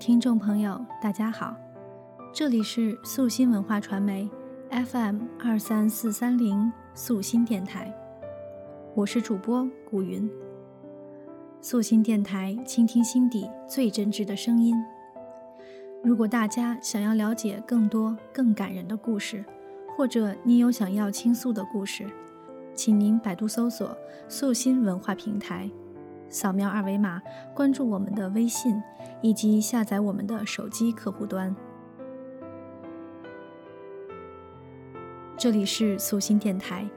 听众朋友，大家好，这里是素心文化传媒 FM 二三四三零素心电台，我是主播古云。素心电台，倾听心底最真挚的声音。如果大家想要了解更多更感人的故事，或者你有想要倾诉的故事，请您百度搜索“素心文化平台”。扫描二维码关注我们的微信，以及下载我们的手机客户端。这里是素心电台，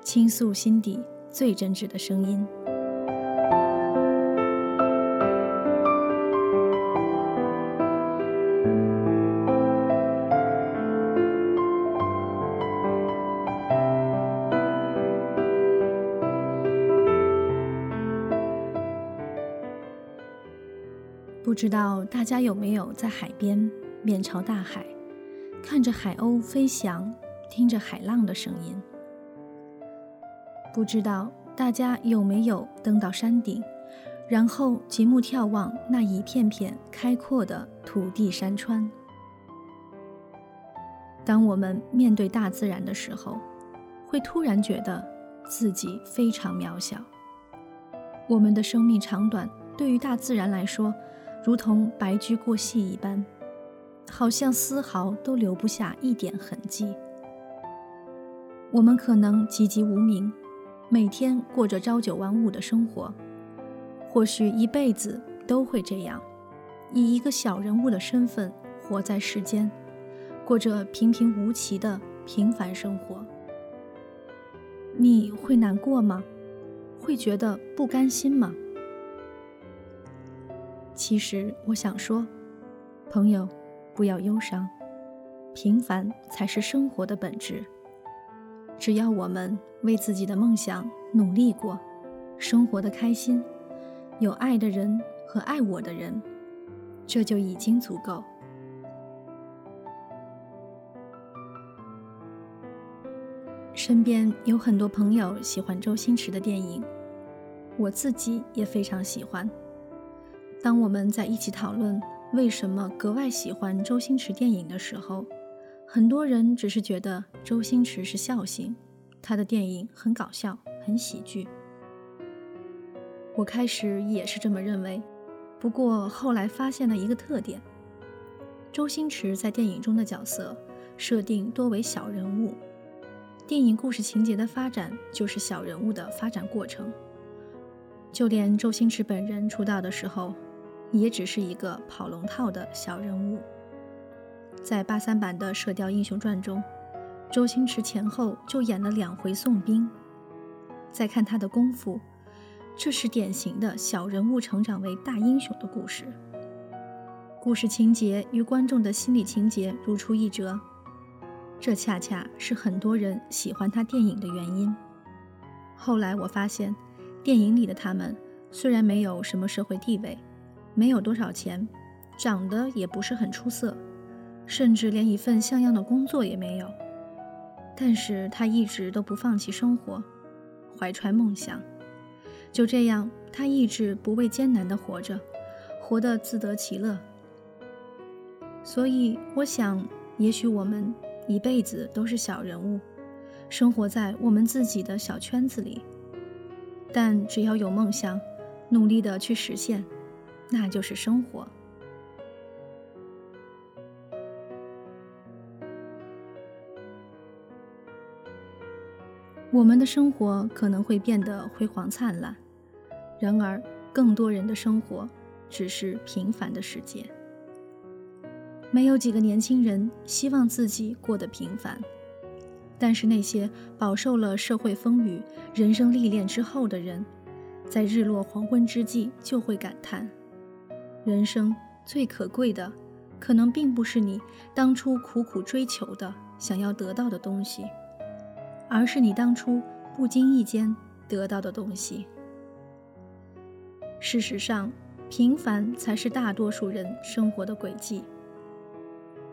倾诉心底最真挚的声音。不知道大家有没有在海边面朝大海，看着海鸥飞翔，听着海浪的声音？不知道大家有没有登到山顶，然后极目眺望那一片片开阔的土地山川？当我们面对大自然的时候，会突然觉得自己非常渺小。我们的生命长短，对于大自然来说，如同白驹过隙一般，好像丝毫都留不下一点痕迹。我们可能籍籍无名，每天过着朝九晚五的生活，或许一辈子都会这样，以一个小人物的身份活在世间，过着平平无奇的平凡生活。你会难过吗？会觉得不甘心吗？其实我想说，朋友，不要忧伤，平凡才是生活的本质。只要我们为自己的梦想努力过，生活的开心，有爱的人和爱我的人，这就已经足够。身边有很多朋友喜欢周星驰的电影，我自己也非常喜欢。当我们在一起讨论为什么格外喜欢周星驰电影的时候，很多人只是觉得周星驰是笑星，他的电影很搞笑、很喜剧。我开始也是这么认为，不过后来发现了一个特点：周星驰在电影中的角色设定多为小人物，电影故事情节的发展就是小人物的发展过程。就连周星驰本人出道的时候。也只是一个跑龙套的小人物。在八三版的《射雕英雄传》中，周星驰前后就演了两回宋兵。再看他的功夫，这是典型的小人物成长为大英雄的故事。故事情节与观众的心理情节如出一辙，这恰恰是很多人喜欢他电影的原因。后来我发现，电影里的他们虽然没有什么社会地位。没有多少钱，长得也不是很出色，甚至连一份像样的工作也没有。但是他一直都不放弃生活，怀揣梦想。就这样，他一直不畏艰难地活着，活得自得其乐。所以，我想，也许我们一辈子都是小人物，生活在我们自己的小圈子里。但只要有梦想，努力地去实现。那就是生活。我们的生活可能会变得辉煌灿烂，然而更多人的生活只是平凡的世界。没有几个年轻人希望自己过得平凡，但是那些饱受了社会风雨、人生历练之后的人，在日落黄昏之际就会感叹。人生最可贵的，可能并不是你当初苦苦追求的、想要得到的东西，而是你当初不经意间得到的东西。事实上，平凡才是大多数人生活的轨迹。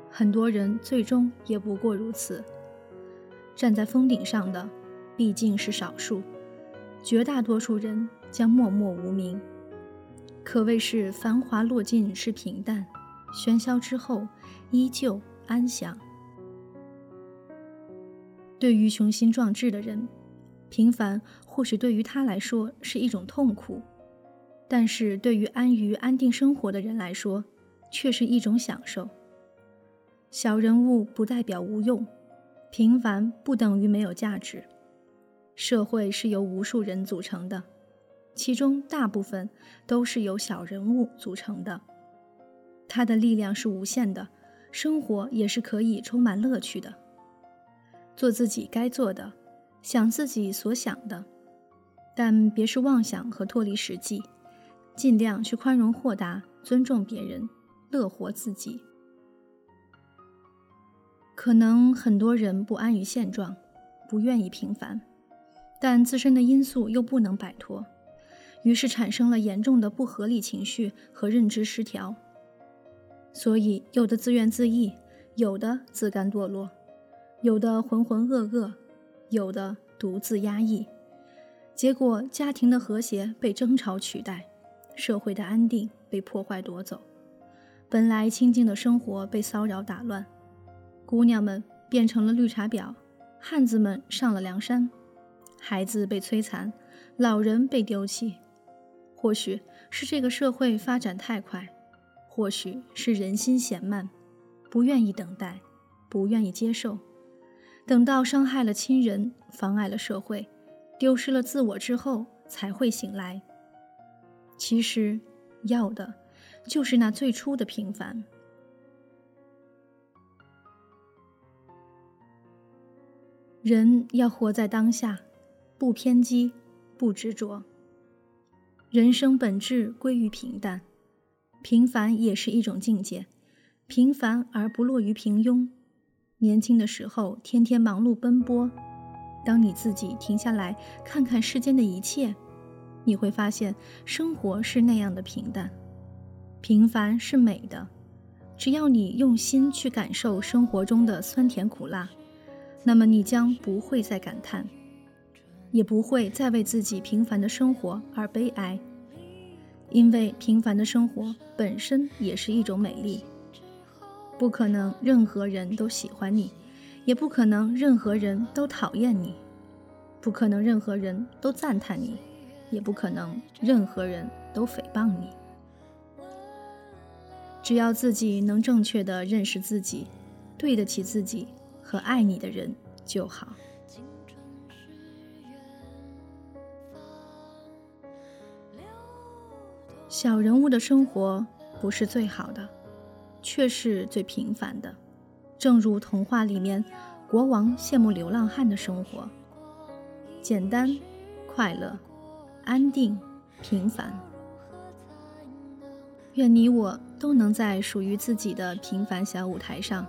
很多人最终也不过如此。站在峰顶上的毕竟是少数，绝大多数人将默默无名。可谓是繁华落尽是平淡，喧嚣之后依旧安详。对于雄心壮志的人，平凡或许对于他来说是一种痛苦，但是对于安于安定生活的人来说，却是一种享受。小人物不代表无用，平凡不等于没有价值。社会是由无数人组成的，其中大部分都是由小人物组成的。它的力量是无限的，生活也是可以充满乐趣的。做自己该做的，想自己所想的，但别是妄想和脱离实际。尽量去宽容豁达，尊重别人，乐活自己。可能很多人不安于现状，不愿意平凡。但自身的因素又不能摆脱，于是产生了严重的不合理情绪和认知失调。所以，有的自怨自艾，有的自甘堕落，有的浑浑噩噩，有的独自压抑。结果，家庭的和谐被争吵取代，社会的安定被破坏夺走，本来清静的生活被骚扰打乱。姑娘们变成了绿茶婊，汉子们上了梁山。孩子被摧残，老人被丢弃，或许是这个社会发展太快，或许是人心嫌慢，不愿意等待，不愿意接受，等到伤害了亲人，妨碍了社会，丢失了自我之后，才会醒来。其实，要的就是那最初的平凡。人要活在当下。不偏激，不执着。人生本质归于平淡，平凡也是一种境界。平凡而不落于平庸。年轻的时候，天天忙碌奔波。当你自己停下来看看世间的一切，你会发现生活是那样的平淡。平凡是美的，只要你用心去感受生活中的酸甜苦辣，那么你将不会再感叹。也不会再为自己平凡的生活而悲哀，因为平凡的生活本身也是一种美丽。不可能任何人都喜欢你，也不可能任何人都讨厌你，不可能任何人都赞叹你，也不可能任何人都诽谤你。只要自己能正确的认识自己，对得起自己和爱你的人就好。小人物的生活不是最好的，却是最平凡的。正如童话里面，国王羡慕流浪汉的生活，简单、快乐、安定、平凡。愿你我都能在属于自己的平凡小舞台上，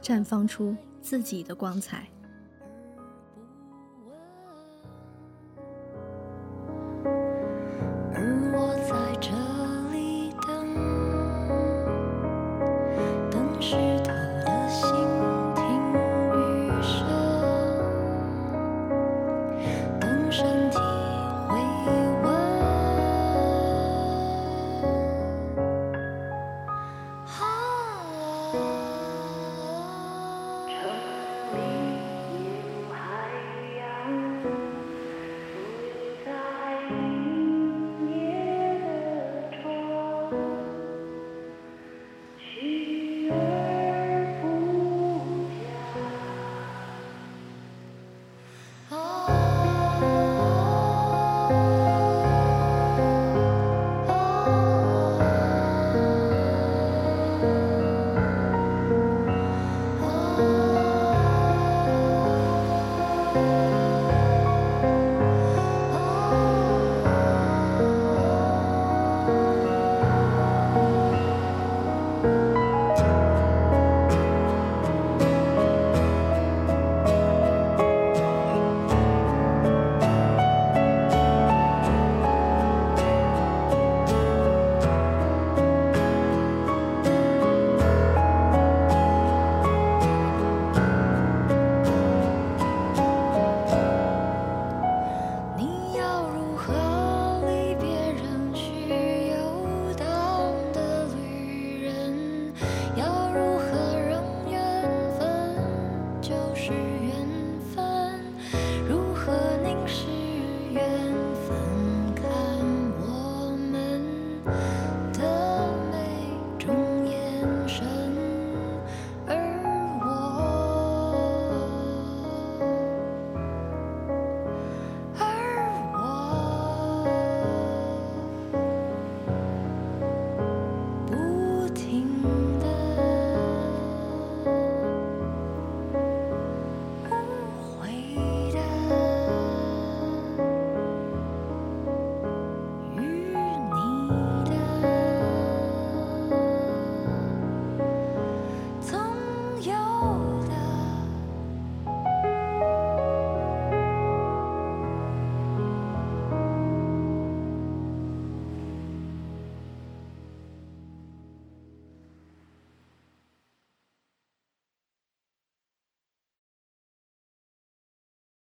绽放出自己的光彩。emotions.